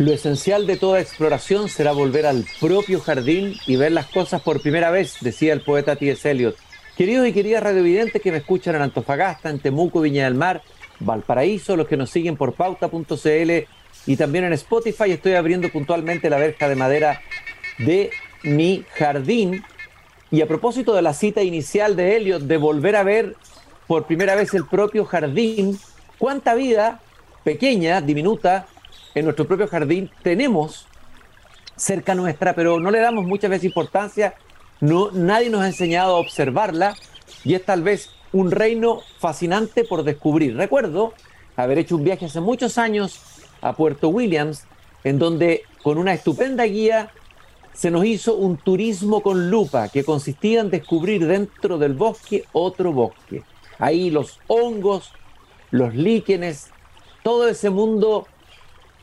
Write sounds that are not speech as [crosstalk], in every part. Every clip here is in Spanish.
Lo esencial de toda exploración será volver al propio jardín y ver las cosas por primera vez, decía el poeta T.S. Eliot. Queridos y queridas radiovidentes que me escuchan en Antofagasta, en Temuco, Viña del Mar, Valparaíso, los que nos siguen por pauta.cl y también en Spotify, estoy abriendo puntualmente la verja de madera de mi jardín. Y a propósito de la cita inicial de Eliot de volver a ver por primera vez el propio jardín, cuánta vida pequeña, diminuta, en nuestro propio jardín tenemos cerca nuestra, pero no le damos muchas veces importancia, no, nadie nos ha enseñado a observarla y es tal vez un reino fascinante por descubrir. Recuerdo haber hecho un viaje hace muchos años a Puerto Williams, en donde con una estupenda guía se nos hizo un turismo con lupa que consistía en descubrir dentro del bosque otro bosque. Ahí los hongos, los líquenes, todo ese mundo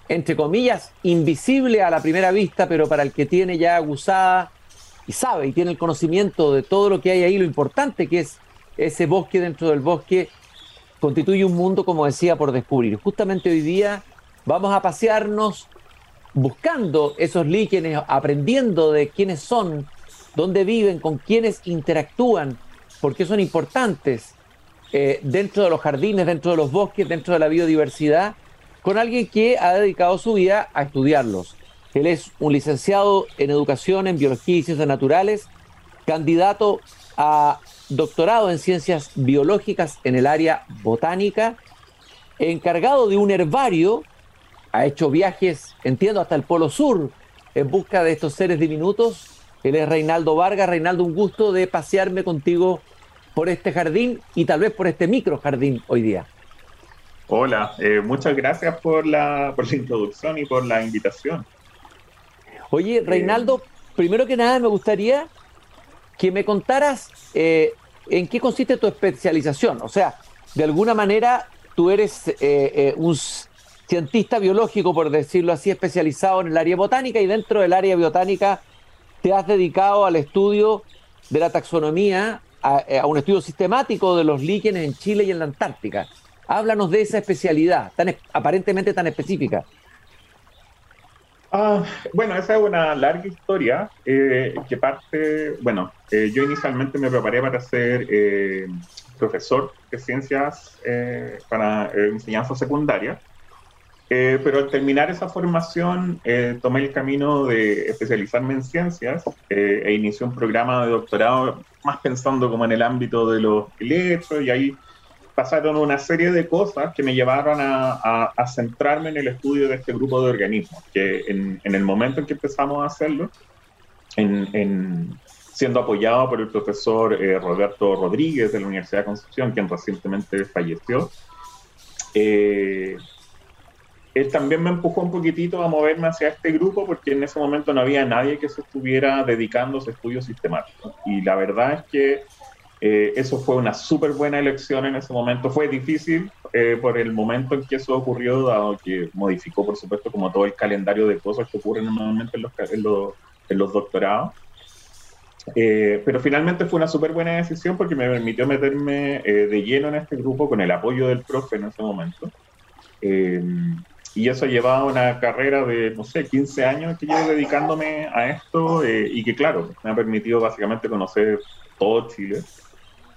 entre comillas, invisible a la primera vista, pero para el que tiene ya gustada y sabe y tiene el conocimiento de todo lo que hay ahí, lo importante que es ese bosque dentro del bosque, constituye un mundo, como decía, por descubrir. Justamente hoy día vamos a pasearnos buscando esos líquenes, aprendiendo de quiénes son, dónde viven, con quiénes interactúan, porque son importantes eh, dentro de los jardines, dentro de los bosques, dentro de la biodiversidad con alguien que ha dedicado su vida a estudiarlos. Él es un licenciado en educación en biología y ciencias naturales, candidato a doctorado en ciencias biológicas en el área botánica, encargado de un herbario, ha hecho viajes, entiendo, hasta el Polo Sur en busca de estos seres diminutos. Él es Reinaldo Vargas. Reinaldo, un gusto de pasearme contigo por este jardín y tal vez por este micro jardín hoy día. Hola, eh, muchas gracias por la, por la introducción y por la invitación. Oye, eh, Reinaldo, primero que nada me gustaría que me contaras eh, en qué consiste tu especialización. O sea, de alguna manera tú eres un cientista biológico, por decirlo así, especializado en el área botánica y dentro del área botánica te has dedicado al estudio de la taxonomía, a, a un estudio sistemático de los líquenes en Chile y en la Antártica. Háblanos de esa especialidad, tan aparentemente tan específica. Ah, bueno, esa es una larga historia eh, que parte, bueno, eh, yo inicialmente me preparé para ser eh, profesor de ciencias para enseñanza secundaria, pero al terminar esa formación tomé el camino de especializarme en ciencias e inicié un programa de doctorado más pensando como en el ámbito de los electros y ahí pasaron una serie de cosas que me llevaron a, centrarme en el estudio de este grupo de organismos, que en, el momento en que empezamos a hacerlo, en, siendo apoyado por el profesor eh, Roberto Rodríguez de la Universidad de Concepción, quien recientemente falleció, eh, él también me empujó un poquitito a moverme hacia este grupo porque en ese momento no había nadie que se estuviera dedicando a ese estudio sistemático. Y la verdad es que eh, eso fue una súper buena elección en ese momento. Fue difícil eh, por el momento en que eso ocurrió, dado que modificó, por supuesto, como todo el calendario de cosas que ocurren normalmente en los, en los, doctorados. Eh, pero finalmente fue una súper buena decisión porque me permitió meterme de lleno en este grupo con el apoyo del profe en ese momento. y eso llevaba una carrera de, no sé, 15 años que llevo dedicándome a esto y que, claro, me ha permitido básicamente conocer todo Chile.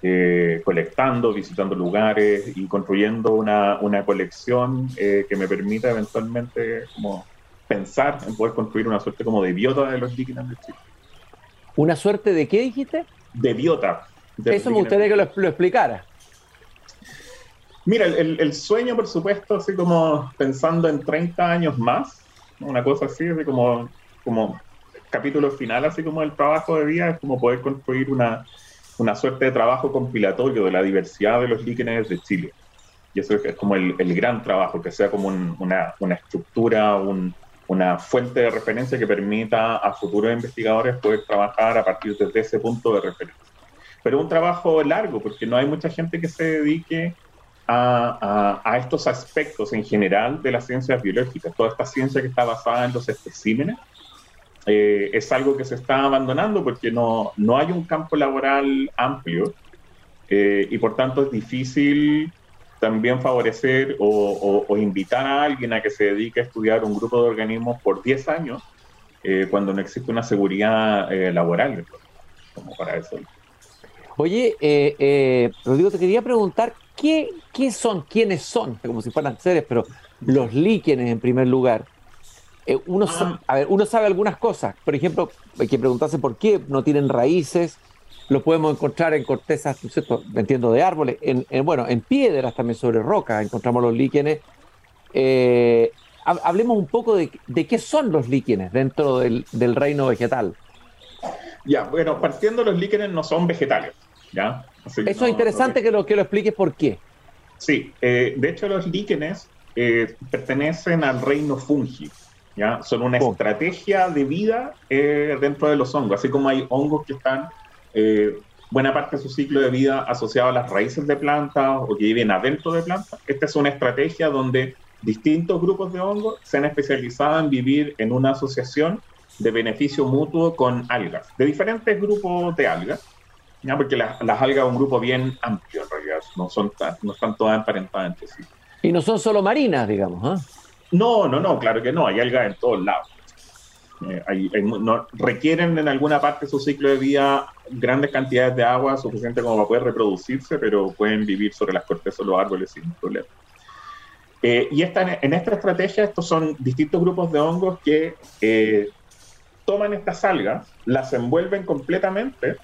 Eh, colectando, visitando lugares y construyendo una, una colección eh, que me permita eventualmente como pensar en poder construir una suerte como de biota de los líquidos de Chile. ¿Una suerte de qué dijiste? De biota. Eso me gustaría que lo, explicara. Mira, el, el, sueño, por supuesto, así como pensando en 30 años más, una cosa así, así como, como capítulo final, así como el trabajo de vida, es como poder construir una, una suerte de trabajo compilatorio de la diversidad de los líquenes de Chile. Y eso es como el, gran trabajo, que sea como una, una, estructura, una fuente de referencia que permita a futuros investigadores poder trabajar a partir de ese punto de referencia. Pero un trabajo largo, porque no hay mucha gente que se dedique a, a, a, estos aspectos en general de las ciencias biológicas, toda esta ciencia que está basada en los especímenes, eh, es algo que se está abandonando porque no, no hay un campo laboral amplio eh, y por tanto es difícil también favorecer o, invitar a alguien a que se dedique a estudiar un grupo de organismos por 10 años eh, cuando no existe una seguridad eh, laboral como para eso. Oye, eh, eh, Rodrigo, te quería preguntar, ¿qué, ¿qué son, quiénes son? Como si fueran seres, pero los líquenes en primer lugar. Uno, ah. a ver, uno sabe algunas cosas. Por ejemplo, hay que preguntarse por qué no tienen raíces, lo podemos encontrar en cortezas, ¿cierto? entiendo, de árboles, en, bueno, en piedras también sobre rocas encontramos los líquenes. Eh, hablemos un poco de, qué son los líquenes dentro del, reino vegetal. Ya, bueno, partiendo los líquenes no son vegetales, ¿ya? Eso es interesante que, lo, que lo expliques por qué. Sí, eh, de hecho los líquenes eh, pertenecen al reino fungi, ¿ya? Son una estrategia de vida dentro de los hongos, así como hay hongos que están eh, buena parte de su ciclo de vida asociado a las raíces de plantas o que viven adentro de plantas. Esta es una estrategia donde distintos grupos de hongos se han especializado en vivir en una asociación de beneficio mutuo con algas, de diferentes grupos de algas, ¿ya? porque las, algas son un grupo bien amplio en realidad, no, son no están todas emparentadas entre sí. Y no son solo marinas, digamos. ¿ah? No, no, no, claro que no, hay algas en todos lados. Eh, no, requieren en alguna parte su ciclo de vida grandes cantidades de agua, suficiente como para poder reproducirse, pero pueden vivir sobre las cortezas de los árboles sin problema. Eh, y esta, en esta estrategia, estos son distintos grupos de hongos que eh, toman estas algas, las envuelven completamente,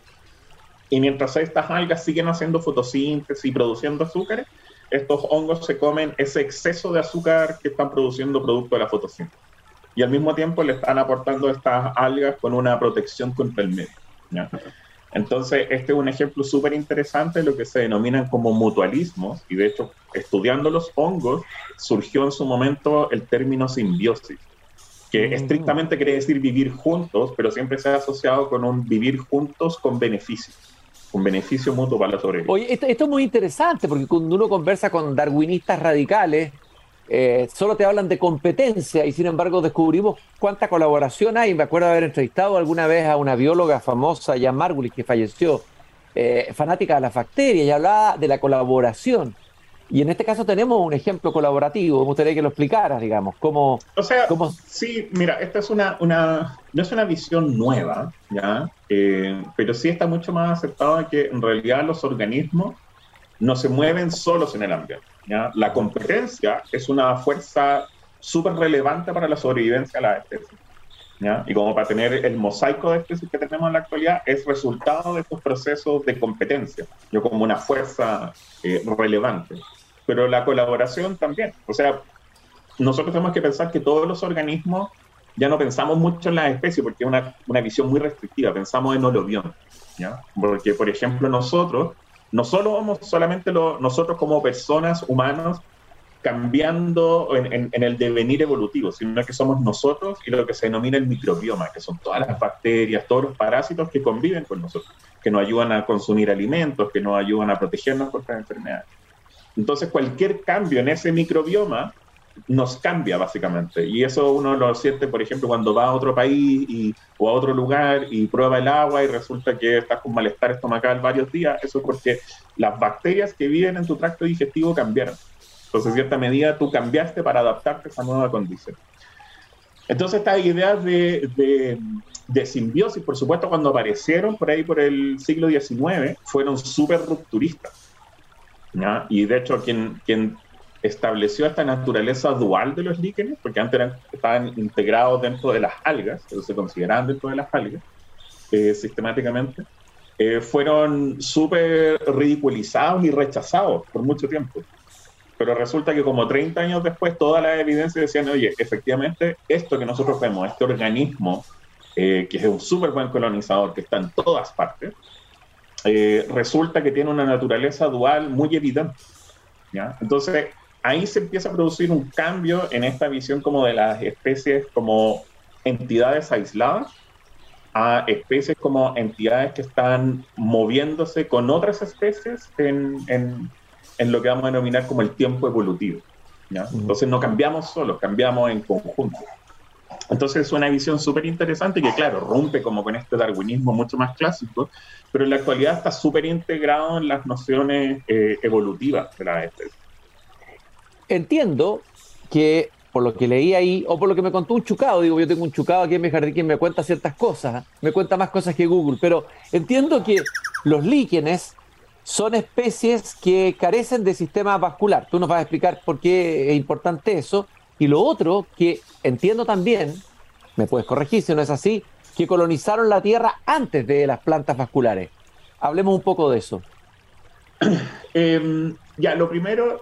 y mientras estas algas siguen haciendo fotosíntesis y produciendo azúcares, estos hongos se comen ese exceso de azúcar que están produciendo producto de la fotosíntesis y al mismo tiempo le están aportando estas algas con una protección contra el medio. Entonces, este es un ejemplo súper interesante de lo que se denominan como mutualismos, y de hecho, estudiando los hongos, surgió en su momento el término simbiosis, que mm. estrictamente quiere decir vivir juntos, pero siempre se ha asociado con un vivir juntos con beneficio, con beneficio mutuo para la sobrevivencia. Oye, esto, es muy interesante, porque cuando uno conversa con darwinistas radicales, eh, solo te hablan de competencia y sin embargo descubrimos cuánta colaboración hay. Me acuerdo haber entrevistado alguna vez a una bióloga famosa, Jan Margulis, que falleció, eh, fanática de las bacterias, y hablaba de la colaboración. Y en este caso tenemos un ejemplo colaborativo. Me gustaría que lo explicaras, digamos. Cómo, o sea, sí, mira, esta es una, una, no es una visión nueva, ¿ya? Eh, pero sí está mucho más aceptada que en realidad los organismos no se mueven solos en el ambiente. La competencia es una fuerza súper relevante para la sobrevivencia de las especies. Y como para tener el mosaico de especies que tenemos en la actualidad, es resultado de estos procesos de competencia, yo como una fuerza eh, relevante. Pero la colaboración también. O sea, nosotros tenemos que pensar que todos los organismos ya no pensamos mucho en las especies porque es una, una visión muy restrictiva, pensamos en holobión. ¿ya? Porque, por ejemplo, nosotros no solo vamos solamente nosotros como personas humanos cambiando en, el devenir evolutivo, sino que somos nosotros y lo que se denomina el microbioma, que son todas las bacterias, todos los parásitos que conviven con nosotros, que nos ayudan a consumir alimentos, que nos ayudan a protegernos contra enfermedades. Entonces, cualquier cambio en ese microbioma nos cambia básicamente. Y eso uno lo siente, por ejemplo, cuando va a otro país y, o a otro lugar y prueba el agua y resulta que estás con malestar estomacal varios días. Eso es porque las bacterias que viven en tu tracto digestivo cambiaron. Entonces, en cierta medida, tú cambiaste para adaptarte a esa nueva condición. Entonces, estas ideas de, de, de simbiosis, por supuesto, cuando aparecieron por ahí por el siglo XIX, fueron súper rupturistas. Y de hecho, quien, quien estableció esta naturaleza dual de los líquenes, porque antes estaban integrados dentro de las algas, se consideraban dentro de las algas, eh, sistemáticamente, eh, fueron súper ridiculizados y rechazados por mucho tiempo. Pero resulta que como 30 años después, todas las evidencias decían, oye, efectivamente, esto que nosotros vemos, este organismo, eh, que es un súper buen colonizador, que está en todas partes, resulta que tiene una naturaleza dual muy evidente. ¿ya? Entonces, ahí se empieza a producir un cambio en esta visión como de las especies como entidades aisladas a especies como entidades que están moviéndose con otras especies en, en, lo que vamos a denominar como el tiempo evolutivo. Entonces no cambiamos solos, cambiamos en conjunto. Entonces es una visión súper interesante que, claro, rompe como con este darwinismo mucho más clásico, pero en la actualidad está súper integrado en las nociones eh, evolutivas de las especies. entiendo que por lo que leí ahí, o por lo que me contó un chucado, digo, yo tengo un chucado aquí en mi jardín que me cuenta ciertas cosas, me cuenta más cosas que Google, pero entiendo que los líquenes son especies que carecen de sistema vascular. Tú nos vas a explicar por qué es importante eso. Y lo otro, que entiendo también, me puedes corregir si no es así, que colonizaron la Tierra antes de las plantas vasculares. Hablemos un poco de eso. [clears throat] Em, ya, lo primero,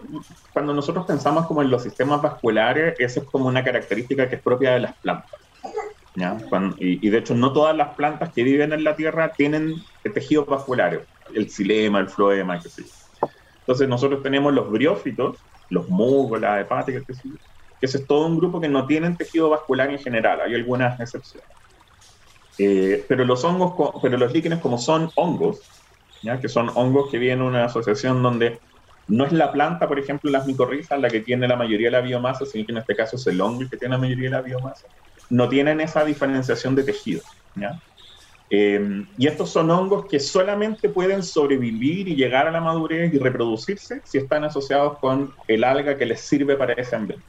cuando nosotros pensamos como en los sistemas vasculares, esa es como una característica que es propia de las plantas. y, de hecho, no todas las plantas que viven en la Tierra tienen tejidos vasculares el xilema, el floema, qué sé Entonces nosotros tenemos los briófitos, los musgos, las hepáticas, qué sé que ese es todo un grupo que no tienen tejido vascular en general, hay algunas excepciones. Eh, pero los hongos, pero los líquenes como son hongos, ¿ya? que son hongos que vienen en una asociación donde no es la planta, por ejemplo, las micorrizas la que tiene la mayoría de la biomasa, sino que en este caso es el hongo el que tiene la mayoría de la biomasa, no tienen esa diferenciación de tejidos. ¿ya? Eh, y estos son hongos que solamente pueden sobrevivir y llegar a la madurez y reproducirse si están asociados con el alga que les sirve para ese ambiente.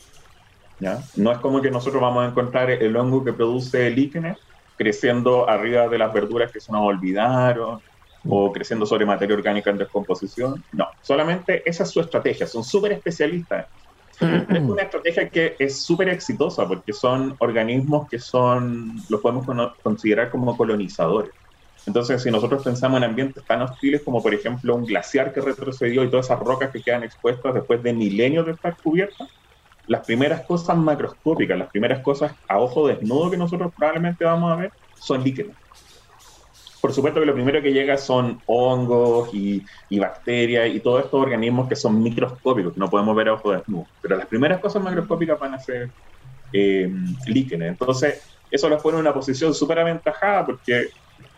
¿Ya? No es como que nosotros vamos a encontrar el hongo que produce líquenes creciendo arriba de las verduras que se nos olvidaron o creciendo sobre materia orgánica en descomposición. No, solamente esa es su estrategia, son súper especialistas es una estrategia que es súper exitosa porque son organismos que son, los podemos considerar como colonizadores. Entonces, si nosotros pensamos en ambientes tan hostiles como, por ejemplo, un glaciar que retrocedió y todas esas rocas que quedan expuestas después de milenios de estar cubiertas, las primeras cosas macroscópicas, las primeras cosas a ojo desnudo que nosotros probablemente vamos a ver son líquenes por supuesto que lo primero que llega son hongos y, bacterias y todos estos organismos que son microscópicos, que no podemos ver a ojo desnudo. Pero las primeras cosas macroscópicas van a ser eh, líquenes. Entonces, eso los pone en una posición súper aventajada porque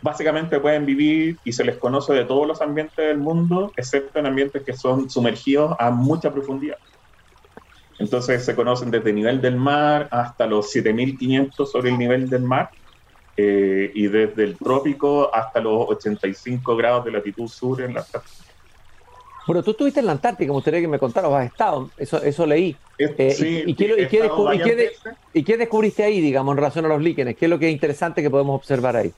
básicamente pueden vivir y se les conoce de todos los ambientes del mundo, excepto en ambientes que son sumergidos a mucha profundidad. Entonces se conocen desde el nivel del mar hasta los 7500 sobre el nivel del mar eh, y desde el trópico hasta los 85 grados de latitud sur en la Antártica. Bueno, tú estuviste en la Antártica, me gustaría que me contaras, has estado, eso, eso leí. Eh, sí, y, qué, y, qué descubriste ahí, digamos, en relación a los líquenes? ¿Qué es lo que es interesante que podemos observar ahí?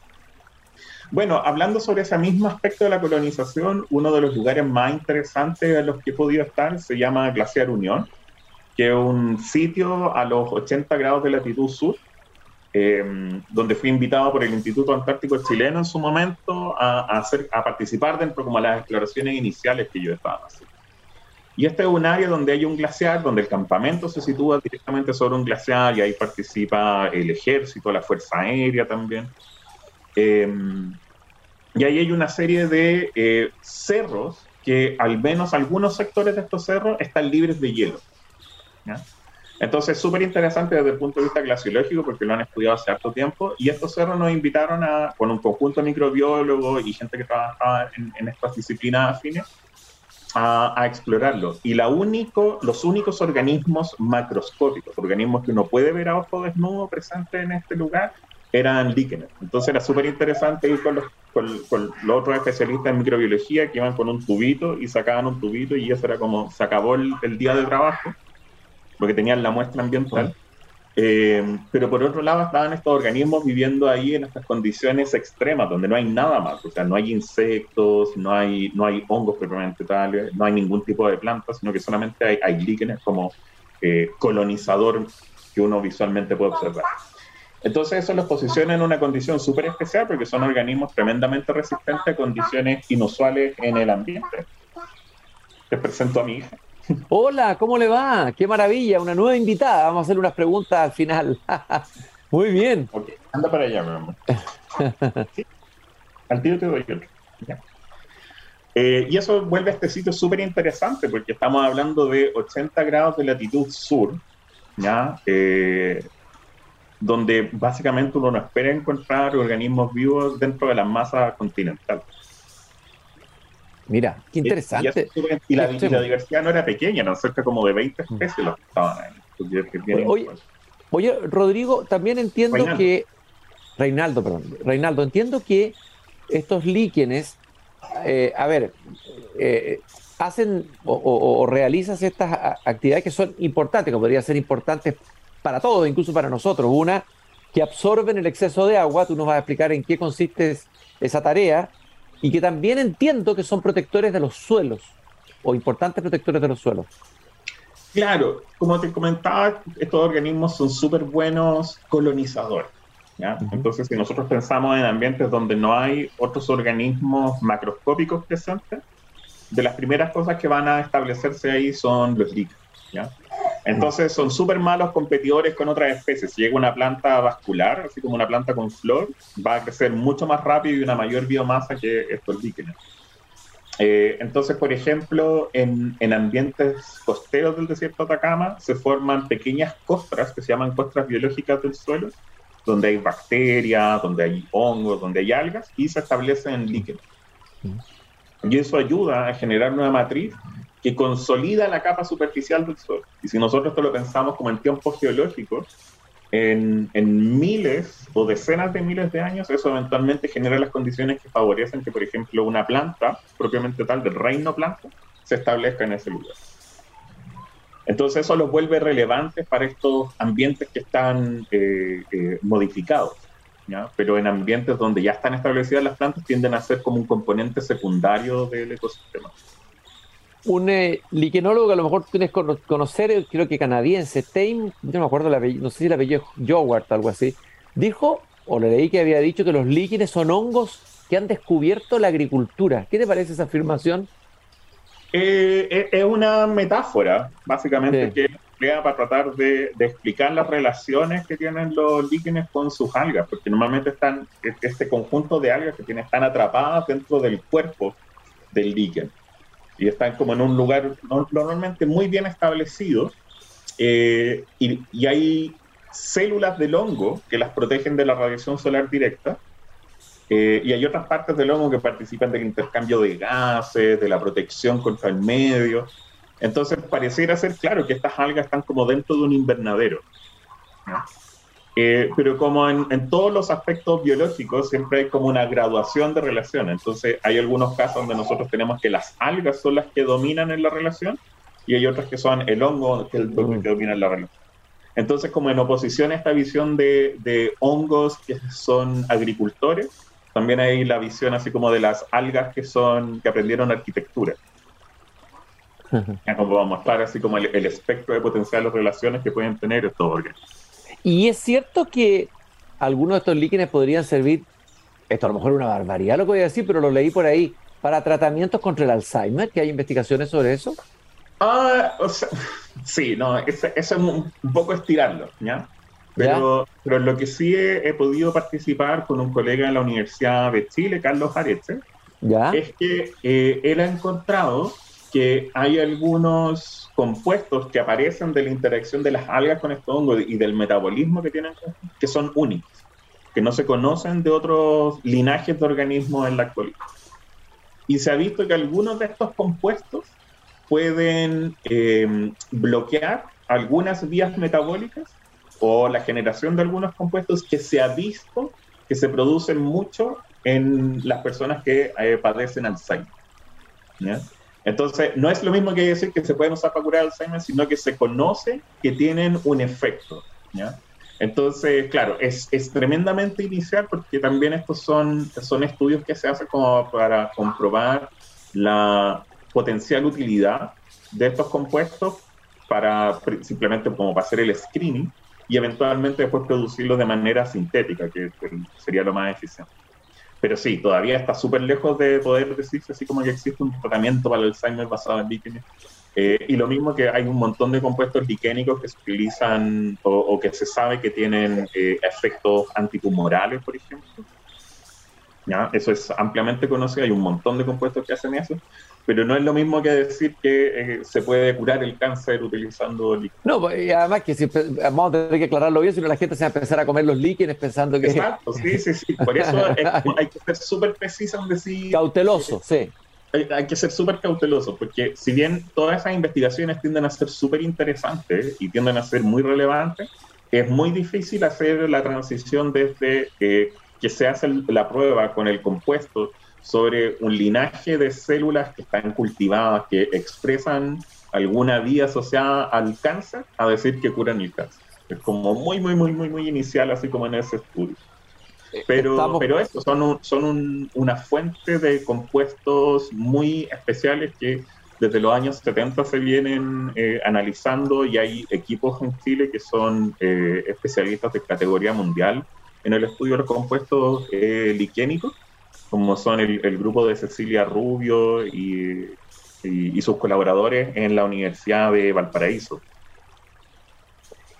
Bueno, hablando sobre ese mismo aspecto de la colonización, uno de los lugares más interesantes en los que he podido estar se llama Glaciar Unión, que es un sitio a los 80 grados de latitud sur, eh, donde fui invitado por el Instituto Antártico Chileno en su momento a, hacer, a participar dentro como las exploraciones iniciales que yo estaba haciendo. Y este es un área donde hay un glaciar, donde el campamento se sitúa directamente sobre un glaciar y ahí participa el ejército, la Fuerza Aérea también. Eh, y ahí hay una serie de eh, cerros que al menos algunos sectores de estos cerros están libres de hielo. ¿Ya? Entonces, súper interesante desde el punto de vista glaciológico porque lo han estudiado hace harto tiempo y estos cerros nos invitaron a, con un conjunto de microbiólogos y gente que trabajaba en, estas disciplinas afines, a, explorarlo. Y la único, los únicos organismos macroscópicos, organismos que uno puede ver a ojo desnudo presentes en este lugar, eran líquenes. Entonces era súper interesante ir con los, con, los otros especialistas en microbiología que iban con un tubito y sacaban un tubito y eso era como, se acabó el día de trabajo porque tenían la muestra ambiental. Eh, pero por otro lado estaban estos organismos viviendo ahí en estas condiciones extremas, donde no hay nada más, o sea, no hay insectos, no hay, no hay hongos propiamente tales, no hay ningún tipo de plantas, sino que solamente hay, hay líquenes como eh, colonizador que uno visualmente puede observar. Entonces eso los posiciona en una condición súper especial porque son organismos tremendamente resistentes a condiciones inusuales en el ambiente. Les presento a mi hija. Hola, ¿cómo le va? Qué maravilla, una nueva invitada. Vamos a hacer unas preguntas al final. [laughs] Muy bien. Ok, anda para allá, mi amor. [laughs] Al tiro te doy otro. Eh, y eso vuelve a este sitio súper interesante porque estamos hablando de 80 grados de latitud sur, ¿ya? Eh, donde básicamente uno no espera encontrar organismos vivos dentro de la masa continental. Mira, qué interesante. Y, la, diversidad no era pequeña, eran cerca como de 20 mm. especies los que estaban ahí. Oye, Rodrigo, también entiendo que. Reinaldo, perdón. Reinaldo, entiendo que estos líquenes. Eh, a ver, eh, hacen o, realizas estas actividades que son importantes, que podrían ser importantes para todos, incluso para nosotros. Una, que absorben el exceso de agua, tú nos vas a explicar en qué consiste esa tarea, y que también entiendo que son protectores de los suelos, o importantes protectores de los suelos. Claro, como te comentaba, estos organismos son súper buenos colonizadores. Entonces, si nosotros pensamos en ambientes donde no hay otros organismos macroscópicos presentes, de las primeras cosas que van a establecerse ahí son los líquidos. Entonces son súper malos competidores con otras especies. Si llega una planta vascular, así como una planta con flor, va a crecer mucho más rápido y una mayor biomasa que estos líquenes. Eh, entonces, por ejemplo, en, en, ambientes costeros del desierto de Atacama se forman pequeñas costras que se llaman costras biológicas del suelo, donde hay bacterias, donde hay hongos, donde hay algas y se establecen líquenes. Y eso ayuda a generar una matriz que consolida la capa superficial del suelo. Y si nosotros esto lo pensamos como en tiempos geológicos, en, en, miles o decenas de miles de años, eso eventualmente genera las condiciones que favorecen que, por ejemplo, una planta, propiamente tal, del reino planta, se establezca en ese lugar. Entonces eso los vuelve relevantes para estos ambientes que están eh, eh, modificados. Pero en ambientes donde ya están establecidas las plantas tienden a ser como un componente secundario del ecosistema. Un eh, liquenólogo que a lo mejor tienes que conocer, eh, creo que canadiense, Tame, yo no me acuerdo, no sé si el apellido Joward, algo así, dijo, o le leí que había dicho que los líquenes son hongos que han descubierto la agricultura. ¿Qué te parece esa afirmación? Eh, es una metáfora, básicamente, que para tratar de, explicar las relaciones que tienen los líquenes con sus algas, porque normalmente están, este conjunto de algas que tienen, están atrapadas dentro del cuerpo del líquen y están como en un lugar normalmente muy bien establecido eh, y, y, hay células del hongo que las protegen de la radiación solar directa eh, y hay otras partes del hongo que participan del intercambio de gases, de la protección contra el medio. Entonces, pareciera ser claro que estas algas están como dentro de un invernadero. Eh, pero como en, todos los aspectos biológicos, siempre hay como una graduación de relación. Entonces, hay algunos casos donde nosotros tenemos que las algas son las que dominan en la relación y hay otras que son el hongo que, el, que domina en la relación. Entonces, como en oposición a esta visión de, de hongos que son agricultores, también hay la visión así como de las algas que son que aprendieron arquitectura como vamos a mostrar así como el, espectro de potenciales relaciones que pueden tener estos órganos. Y es cierto que algunos de estos líquenes podrían servir, esto a lo mejor es una barbaridad lo que voy a decir, pero lo leí por ahí, para tratamientos contra el Alzheimer, que hay investigaciones sobre eso. Ah, o sea, sí, no, eso, es un, poco estirarlo, ¿ya? Pero, pero lo que sí he, podido participar con un colega en la Universidad de Chile, Carlos Areche, ¿Ya? es que eh, él ha encontrado que hay algunos compuestos que aparecen de la interacción de las algas con estos hongos y del metabolismo que tienen que son únicos, que no se conocen de otros linajes de organismos en la actualidad. Y se ha visto que algunos de estos compuestos pueden eh, bloquear algunas vías metabólicas o la generación de algunos compuestos que se ha visto que se producen mucho en las personas que eh, padecen Alzheimer. ¿ya? Entonces, no es lo mismo que decir que se pueden usar para curar Alzheimer, sino que se conoce que tienen un efecto. Entonces, claro, es, es, tremendamente inicial porque también estos son, son estudios que se hacen como para comprobar la potencial utilidad de estos compuestos para simplemente como para hacer el screening y eventualmente después producirlos de manera sintética, que sería lo más eficiente. Pero sí, todavía está súper lejos de poder decirse así como que existe un tratamiento para el Alzheimer basado en líquenes. Eh, y lo mismo que hay un montón de compuestos liquénicos que se utilizan o, que se sabe que tienen eh, efectos antitumorales, por ejemplo. ¿Ya? Eso es ampliamente conocido, hay un montón de compuestos que hacen eso pero no es lo mismo que decir que eh, se puede curar el cáncer utilizando líquidos. No, pues, y además que si, vamos a tener que aclararlo bien, si no la gente se va a empezar a comer los líquidos pensando que... Exacto, sí, sí, sí. Por eso [laughs] hay que ser súper preciso en decir... Cauteloso, sí. Hay, que ser súper cauteloso, porque si bien todas esas investigaciones tienden a ser súper interesantes y tienden a ser muy relevantes, es muy difícil hacer la transición desde que se hace la prueba con el compuesto sobre un linaje de células que están cultivadas, que expresan alguna vía asociada al cáncer, a decir que curan el cáncer. Es como muy, muy, muy, muy, muy inicial, así como en ese estudio. Eh, pero, pero esto son, son una fuente de compuestos muy especiales que desde los años 70 se vienen eh, analizando y hay equipos en Chile que son eh, especialistas de categoría mundial en el estudio de los compuestos eh, liquénicos, como son el, grupo de Cecilia Rubio y, sus colaboradores en la Universidad de Valparaíso.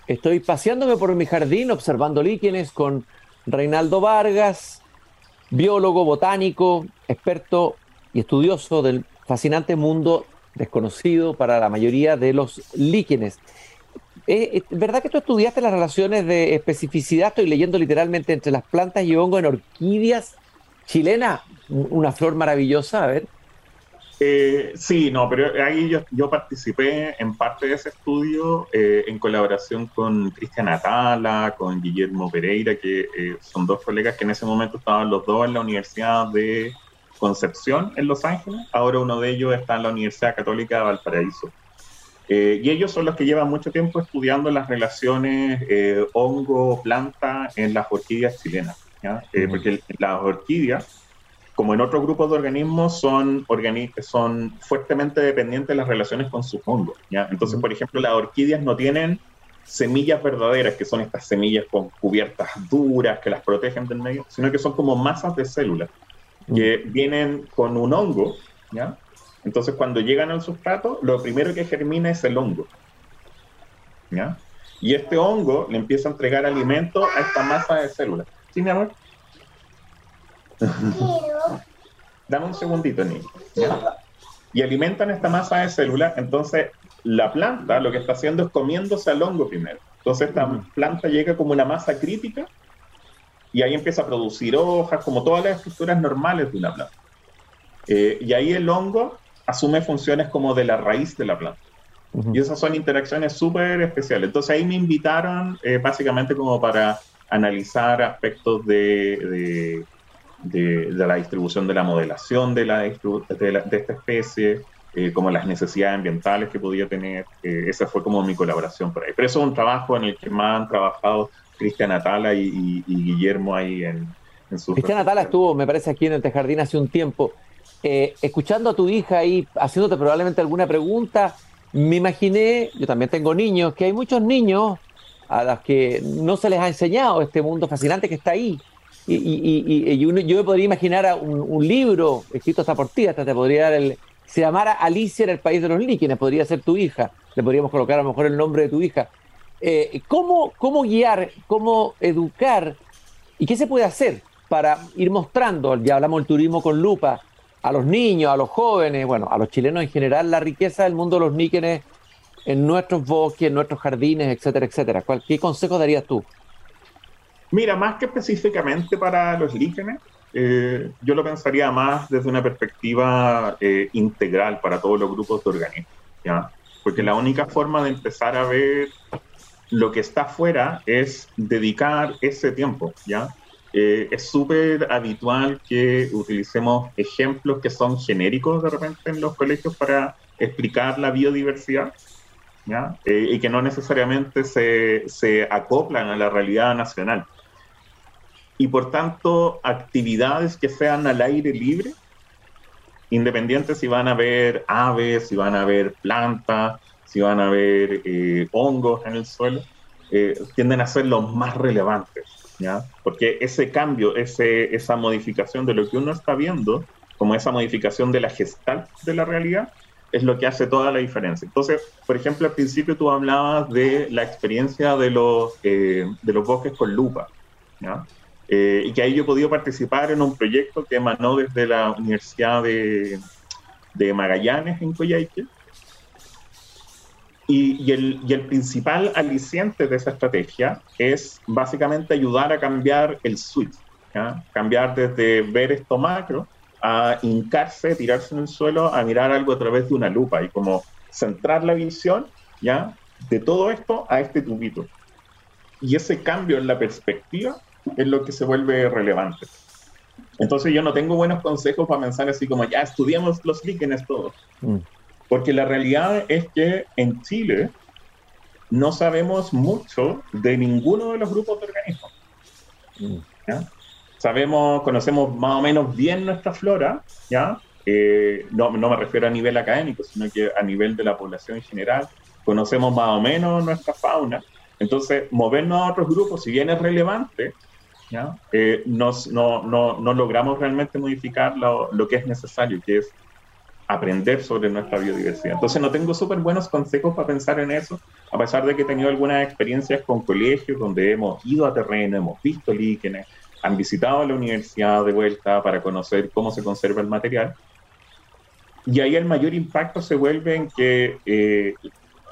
Estoy paseándome por mi jardín observando líquenes con Reinaldo Vargas, biólogo, botánico, experto y estudioso del fascinante mundo desconocido para la mayoría de los líquenes. ¿Es eh, eh, ¿Verdad que tú estudiaste las relaciones de especificidad? Estoy leyendo literalmente entre las plantas y hongo en orquídeas chilenas, una flor maravillosa, a ver. Eh, sí, no, pero ahí yo, participé en parte de ese estudio en colaboración con Cristian Atala, con Guillermo Pereira, que son dos colegas que en ese momento estaban los dos en la Universidad de Concepción en Los Ángeles. Ahora uno de ellos está en la Universidad Católica de Valparaíso. Eh, y ellos son los que llevan mucho tiempo estudiando las relaciones eh, hongo-planta en las orquídeas chilenas. Eh, porque las orquídeas, como en otros grupos de organismos, son, son fuertemente dependientes de las relaciones con sus hongos. Entonces, por ejemplo, las orquídeas no tienen semillas verdaderas, que son estas semillas con cubiertas duras que las protegen del medio, sino que son como masas de células que vienen con un hongo, ¿ya? Entonces, cuando llegan al sustrato, lo primero que germina es el hongo, ¿ya? Y este hongo le empieza a entregar alimento a esta masa de células. ¿Sí, mi amor? Dame un segundito, niño. Y alimentan esta masa de células, entonces la planta lo que está haciendo es comiéndose al hongo primero. Entonces esta planta llega como una masa crítica y ahí empieza a producir hojas, como todas las estructuras normales de una planta. Eh, y ahí el hongo asume funciones como de la raíz de la planta. Y esas son interacciones súper especiales. Entonces ahí me invitaron eh, básicamente como para analizar aspectos de, de, de, la distribución de la modelación de, la, de, esta especie, eh, como las necesidades ambientales que podía tener. esa fue como mi colaboración por ahí. Pero eso es un trabajo en el que más han trabajado Cristian Atala y, Guillermo ahí en, en su... Cristian Atala estuvo, me parece, aquí en el Jardín hace un tiempo. Eh, escuchando a tu hija ahí, haciéndote probablemente alguna pregunta, me imaginé, yo también tengo niños, que hay muchos niños a los que no se les ha enseñado este mundo fascinante que está ahí. Y, yo me podría imaginar un, libro escrito hasta por ti, hasta te podría dar el... Se llamara Alicia en el País de los Líquenes, podría ser tu hija. Le podríamos colocar a lo mejor el nombre de tu hija. Eh, ¿cómo, ¿Cómo guiar, cómo educar y qué se puede hacer para ir mostrando, ya hablamos del turismo con lupa, a los niños, a los jóvenes, bueno, a los chilenos en general, la riqueza del mundo de los níquenes en nuestros bosques, en nuestros jardines, etcétera, etcétera? ¿Qué consejo darías tú? Mira, más que específicamente para los líquenes, eh, yo lo pensaría más desde una perspectiva eh, integral para todos los grupos de organismos, ¿ya? Porque la única forma de empezar a ver lo que está afuera es dedicar ese tiempo, ¿ya? Eh, es súper habitual que utilicemos ejemplos que son genéricos de repente en los colegios para explicar la biodiversidad, ¿ya? Eh, y que no necesariamente se, se acoplan a la realidad nacional. Y por tanto, actividades que sean al aire libre, independientes si van a ver aves, si van a ver plantas, si van a haber eh, hongos en el suelo, eh, tienden a ser los más relevantes, ¿ya? Porque ese cambio, ese, esa modificación de lo que uno está viendo, como esa modificación de la gestal de la realidad, es lo que hace toda la diferencia. Entonces, por ejemplo, al principio tú hablabas de la experiencia de los, eh, de los bosques con lupa, ¿ya? y que ahí yo he podido participar en un proyecto que emanó desde la Universidad de, de Magallanes en Coyhaique, y, el, principal aliciente de esa estrategia es básicamente ayudar a cambiar el switch, cambiar desde ver esto macro a hincarse, tirarse en el suelo, a mirar algo a través de una lupa y como centrar la visión ¿ya? de todo esto a este tubito. Y ese cambio en la perspectiva es lo que se vuelve relevante. Entonces yo no tengo buenos consejos para pensar así como, ya estudiamos los líquenes todos. Mm. Porque la realidad es que en Chile no sabemos mucho de ninguno de los grupos de organismos. Mm. Sabemos, conocemos más o menos bien nuestra flora, ¿ya? Eh, no, no me refiero a nivel académico, sino que a nivel de la población en general, conocemos más o menos nuestra fauna. Entonces, movernos a otros grupos, si bien es relevante, ¿ya? Eh, nos, no, no, no, logramos realmente modificar lo, lo, que es necesario, que es aprender sobre nuestra biodiversidad. Entonces, no tengo súper buenos consejos para pensar en eso, a pesar de que he tenido algunas experiencias con colegios donde hemos ido a terreno, hemos visto líquenes, han visitado la universidad de vuelta para conocer cómo se conserva el material. Y ahí el mayor impacto se vuelve en que eh,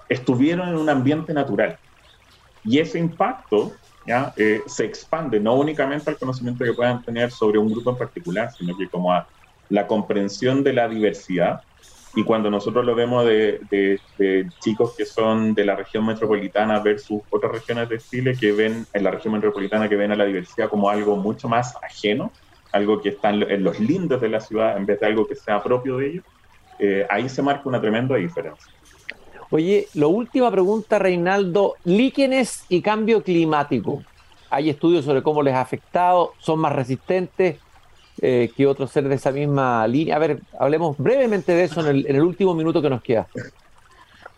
estuvieron en un ambiente natural. Y ese impacto ¿ya? Eh, se expande no únicamente al conocimiento que puedan tener sobre un grupo en particular, sino que como a la comprensión de la diversidad y cuando nosotros lo vemos de, chicos que son de la región metropolitana versus otras regiones de Chile que ven en la región metropolitana que ven a la diversidad como algo mucho más ajeno, algo que está en los lindes de la ciudad en vez de algo que sea propio de ellos, eh, ahí se marca una tremenda diferencia. Oye, la última pregunta, Reinaldo, líquenes y cambio climático. ¿Hay estudios sobre cómo les ha afectado? ¿Son más resistentes? Eh, que otros seres de esa misma línea. A ver, hablemos brevemente de eso en el, último minuto que nos queda.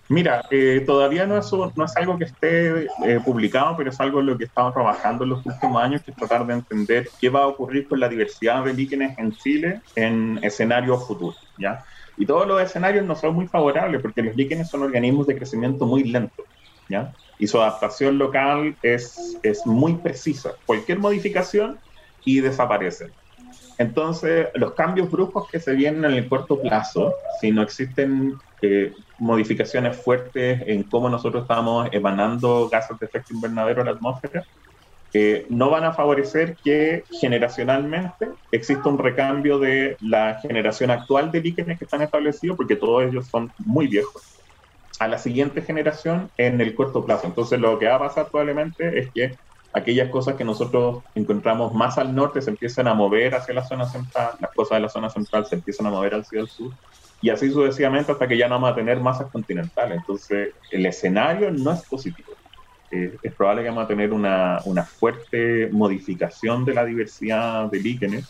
Mira, eh, todavía no es, no es algo que esté eh, publicado, pero es algo en lo que estamos trabajando en los últimos años, que es tratar de entender qué va a ocurrir con la diversidad de líquenes en Chile en escenarios futuros, ¿ya? Y todos los escenarios no son muy favorables, porque los líquenes son organismos de crecimiento muy lento, ¿ya? Y su adaptación local es, es muy precisa. Cualquier modificación y desaparecen. Entonces, los cambios bruscos que se vienen en el corto plazo, si no existen eh, modificaciones fuertes en cómo nosotros estamos emanando gases de efecto invernadero a la atmósfera, eh, no van a favorecer que generacionalmente exista un recambio de la generación actual de líquenes que están establecidos, porque todos ellos son muy viejos, a la siguiente generación en el corto plazo. Entonces, lo que va a pasar probablemente es que aquellas cosas que nosotros encontramos más al norte se empiezan a mover hacia la zona central, las cosas de la zona central se empiezan a mover hacia el sur, y así sucesivamente hasta que ya no vamos a tener masas continentales. Entonces, el escenario no es positivo. Eh, es probable que vamos a tener una, una, fuerte modificación de la diversidad de líquenes,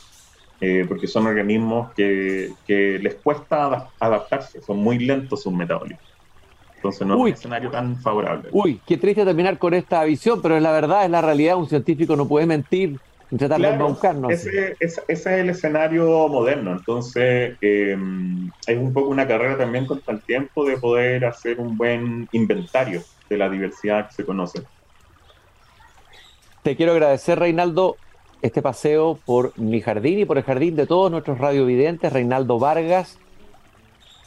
eh, porque son organismos que, que les cuesta adaptarse, son muy lentos sus metabólicos. Entonces no es un escenario tan favorable. Uy, qué triste terminar con esta visión, pero es la verdad, es la realidad. Un científico no puede mentir y tratar de embaucarnos. Ese, ese, es el escenario moderno. Entonces eh, es un poco una carrera también contra el tiempo de poder hacer un buen inventario de la diversidad que se conoce. Te quiero agradecer, Reinaldo, este paseo por mi jardín y por el jardín de todos nuestros radiovidentes. Reinaldo Vargas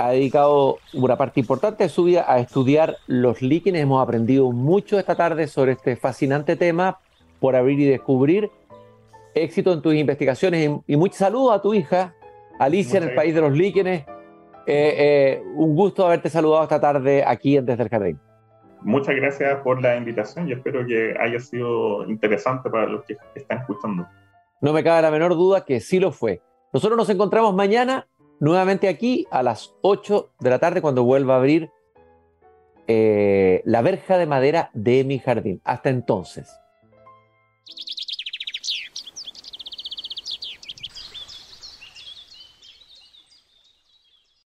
ha dedicado una parte importante de su vida a estudiar los líquenes. Hemos aprendido mucho esta tarde sobre este fascinante tema por abrir y descubrir. Éxito en tus investigaciones y, muchos saludos a tu hija, Alicia, en el país de los líquenes. Eh, eh, un gusto haberte saludado esta tarde aquí en Desde el Jardín. Muchas gracias por la invitación y espero que haya sido interesante para los que están escuchando. No me cabe la menor duda que sí lo fue. Nosotros nos encontramos mañana nuevamente aquí a las 8 de la tarde cuando vuelva a abrir eh, la verja de madera de mi jardín. Hasta entonces.